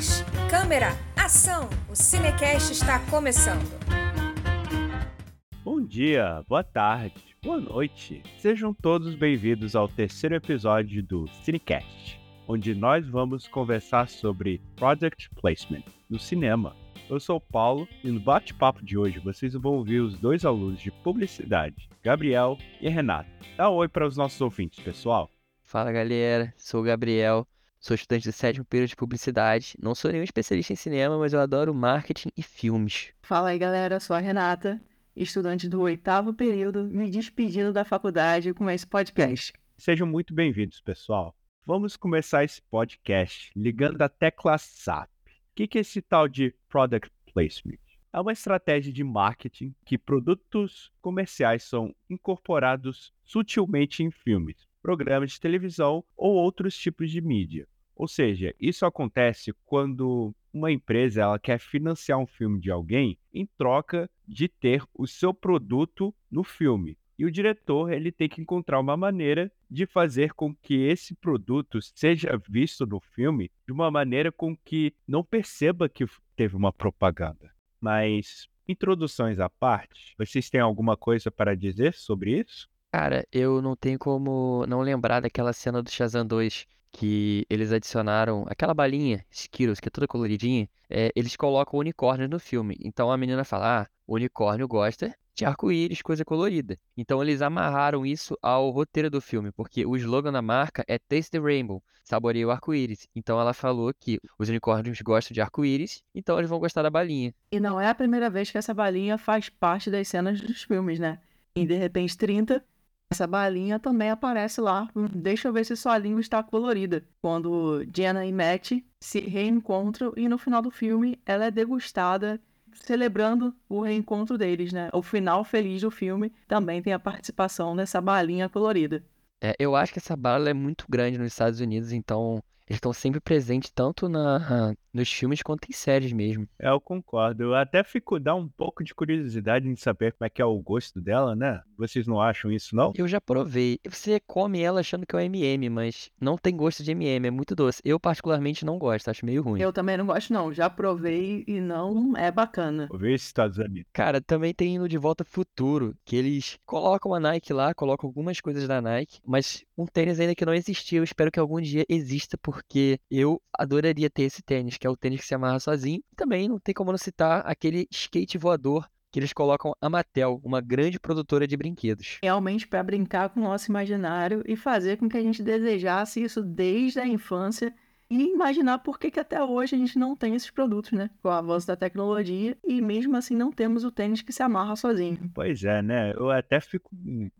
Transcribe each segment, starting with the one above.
Luz, câmera, ação! O Cinecast está começando. Bom dia, boa tarde, boa noite. Sejam todos bem-vindos ao terceiro episódio do Cinecast, onde nós vamos conversar sobre Product Placement no cinema. Eu sou o Paulo e no bate-papo de hoje vocês vão ouvir os dois alunos de publicidade, Gabriel e Renato. Dá um oi para os nossos ouvintes, pessoal. Fala galera, sou o Gabriel, sou estudante do sétimo período de publicidade. Não sou nenhum especialista em cinema, mas eu adoro marketing e filmes. Fala aí galera, sou a Renata, estudante do oitavo período, me despedindo da faculdade com esse podcast. Sejam muito bem-vindos, pessoal. Vamos começar esse podcast ligando a tecla SAP. O que é esse tal de Product Placement? É uma estratégia de marketing que produtos comerciais são incorporados sutilmente em filmes programas de televisão ou outros tipos de mídia. Ou seja, isso acontece quando uma empresa ela quer financiar um filme de alguém em troca de ter o seu produto no filme. E o diretor ele tem que encontrar uma maneira de fazer com que esse produto seja visto no filme de uma maneira com que não perceba que teve uma propaganda. Mas introduções à parte, vocês têm alguma coisa para dizer sobre isso? Cara, eu não tenho como não lembrar daquela cena do Shazam 2 que eles adicionaram aquela balinha Skittles, que é toda coloridinha, é, eles colocam unicórnio no filme. Então a menina fala: Ah, o unicórnio gosta de arco-íris, coisa colorida. Então eles amarraram isso ao roteiro do filme, porque o slogan da marca é Taste the Rainbow, saboreia o arco-íris. Então ela falou que os unicórnios gostam de arco-íris, então eles vão gostar da balinha. E não é a primeira vez que essa balinha faz parte das cenas dos filmes, né? Em De repente 30, essa balinha também aparece lá. Deixa eu ver se sua língua está colorida. Quando Jenna e Matt se reencontram e no final do filme ela é degustada celebrando o reencontro deles, né? O final feliz do filme também tem a participação dessa balinha colorida. É, eu acho que essa bala é muito grande nos Estados Unidos, então eles estão sempre presentes tanto na, nos filmes quanto em séries mesmo. É, eu concordo. Eu até fico dá um pouco de curiosidade em saber como é que é o gosto dela, né? Vocês não acham isso, não? Eu já provei. Você come ela achando que é um MM, mas não tem gosto de MM, é muito doce. Eu particularmente não gosto, acho meio ruim. Eu também não gosto não. Já provei e não é bacana. Vou ver se Estados Unidos. Cara, também tem no De Volta Futuro, que eles colocam a Nike lá, colocam algumas coisas da Nike, mas um tênis ainda que não existia, eu espero que algum dia exista por porque eu adoraria ter esse tênis, que é o tênis que se amarra sozinho. Também não tem como não citar aquele skate voador que eles colocam a Mattel, uma grande produtora de brinquedos. Realmente para brincar com o nosso imaginário e fazer com que a gente desejasse isso desde a infância e imaginar por que, que até hoje a gente não tem esses produtos, né? Com o avanço da tecnologia e mesmo assim não temos o tênis que se amarra sozinho. Pois é, né? Eu até fico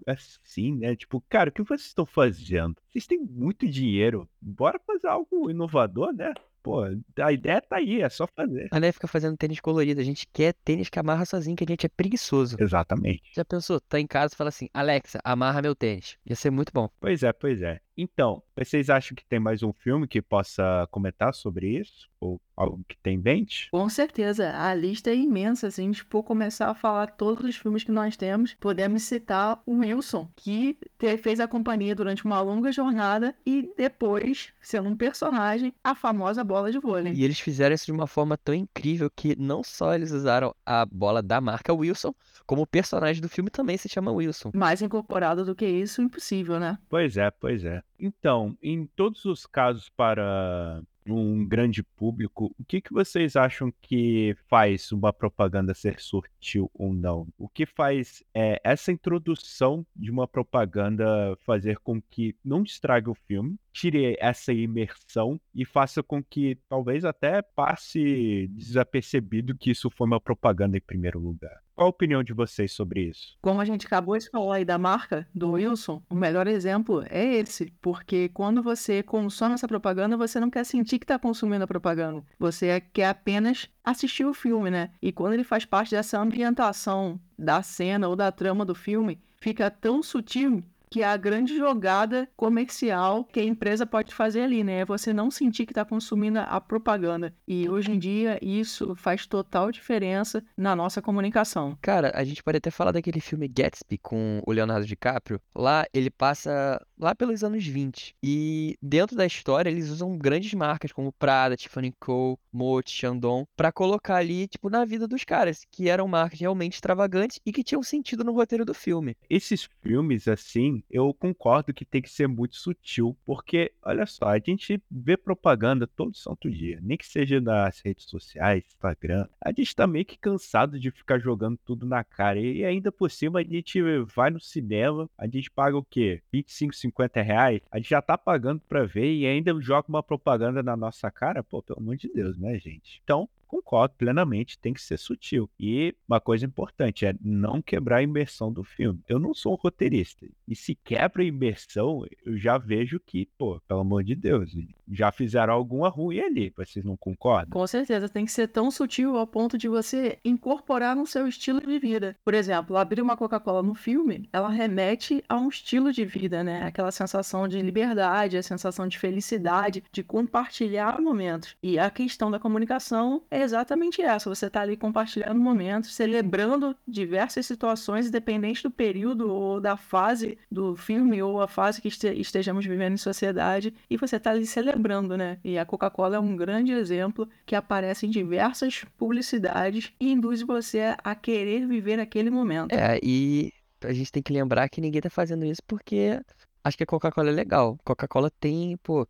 assim, né? Tipo, cara, o que vocês estão fazendo? Vocês têm muito dinheiro. Bora fazer algo inovador, né? Pô, a ideia tá aí, é só fazer. A Né fica fazendo tênis colorido. A gente quer tênis que amarra sozinho, que a gente é preguiçoso. Exatamente. Já pensou? Tá em casa e fala assim, Alexa, amarra meu tênis. Ia ser muito bom. Pois é, pois é. Então, vocês acham que tem mais um filme que possa comentar sobre isso? Ou algo que tem em mente? Com certeza, a lista é imensa. Se a gente for começar a falar todos os filmes que nós temos, podemos citar o Wilson, que fez a companhia durante uma longa jornada e depois, sendo um personagem, a famosa bola de vôlei. E eles fizeram isso de uma forma tão incrível que não só eles usaram a bola da marca Wilson, como o personagem do filme também se chama Wilson. Mais incorporado do que isso, impossível, né? Pois é, pois é. Então, em todos os casos para um grande público, o que, que vocês acham que faz uma propaganda ser sutil ou não? O que faz é, essa introdução de uma propaganda fazer com que não estrague o filme, tire essa imersão e faça com que talvez até passe desapercebido que isso foi uma propaganda em primeiro lugar? Qual a opinião de vocês sobre isso? Como a gente acabou de falar aí da marca do Wilson, o melhor exemplo é esse, porque quando você consome essa propaganda, você não quer sentir que está consumindo a propaganda. Você quer apenas assistir o filme, né? E quando ele faz parte dessa ambientação da cena ou da trama do filme, fica tão sutil que é a grande jogada comercial que a empresa pode fazer ali, né? É você não sentir que está consumindo a propaganda. E hoje em dia isso faz total diferença na nossa comunicação. Cara, a gente pode até falar daquele filme Gatsby com o Leonardo DiCaprio. Lá ele passa lá pelos anos 20. E dentro da história eles usam grandes marcas como Prada, Tiffany Co, Moët, Chandon para colocar ali, tipo, na vida dos caras, que eram marcas realmente extravagantes e que tinham sentido no roteiro do filme. Esses filmes, assim, eu concordo que tem que ser muito sutil, porque, olha só, a gente vê propaganda todo santo dia, nem que seja nas redes sociais, Instagram. A gente tá meio que cansado de ficar jogando tudo na cara. E ainda por cima, a gente vai no cinema, a gente paga o quê? 25, 50 reais? A gente já tá pagando pra ver e ainda joga uma propaganda na nossa cara? Pô, pelo amor de Deus, né, gente? Então, concordo plenamente, tem que ser sutil. E uma coisa importante é não quebrar a imersão do filme. Eu não sou um roteirista. E se quebra a imersão, eu já vejo que, pô, pelo amor de Deus, já fizeram alguma ruim ali. Vocês não concordam? Com certeza, tem que ser tão sutil ao ponto de você incorporar no seu estilo de vida. Por exemplo, abrir uma Coca-Cola no filme, ela remete a um estilo de vida, né? Aquela sensação de liberdade, a sensação de felicidade, de compartilhar momentos. E a questão da comunicação é exatamente essa. Você está ali compartilhando momentos, celebrando diversas situações, independente do período ou da fase do filme ou a fase que estejamos vivendo em sociedade, e você está ali celebrando, né? E a Coca-Cola é um grande exemplo que aparece em diversas publicidades e induz você a querer viver aquele momento. É, e a gente tem que lembrar que ninguém está fazendo isso porque acho que a Coca-Cola é legal. Coca-Cola tem, pô,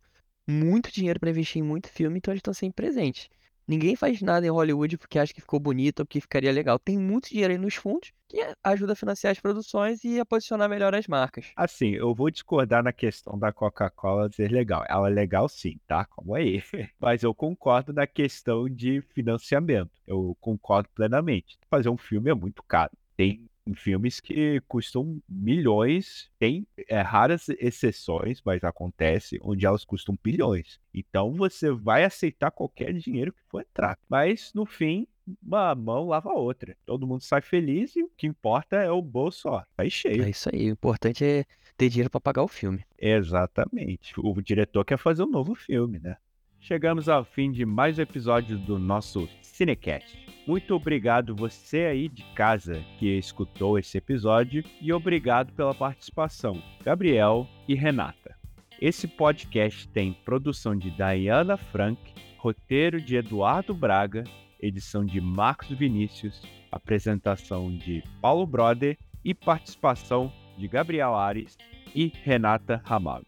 muito dinheiro para investir em muito filme, então eles estão sempre presentes. Ninguém faz nada em Hollywood porque acha que ficou bonito ou porque ficaria legal. Tem muito dinheiro aí nos fundos que ajuda a financiar as produções e a posicionar melhor as marcas. Assim, eu vou discordar na questão da Coca-Cola ser legal. Ela é legal sim, tá? Como aí. Mas eu concordo na questão de financiamento. Eu concordo plenamente. Fazer um filme é muito caro. Tem filmes que custam milhões. Tem é, raras exceções, mas acontece, onde elas custam bilhões. Então você vai aceitar qualquer dinheiro que for entrar. Mas no fim, uma mão lava a outra. Todo mundo sai feliz e o que importa é o bolso, ó, tá cheio. É isso aí. O importante é ter dinheiro para pagar o filme. Exatamente. O diretor quer fazer um novo filme, né? Chegamos ao fim de mais um episódio do nosso Cinecast. Muito obrigado você aí de casa que escutou esse episódio e obrigado pela participação, Gabriel e Renata. Esse podcast tem produção de Diana Frank, roteiro de Eduardo Braga, edição de Marcos Vinícius, apresentação de Paulo Broder e participação de Gabriel Ares e Renata Ramalho.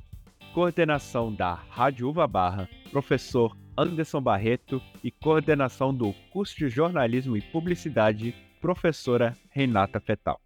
Coordenação da Rádio Uva Barra, professor Anderson Barreto e coordenação do curso de jornalismo e publicidade, professora Renata Fetal.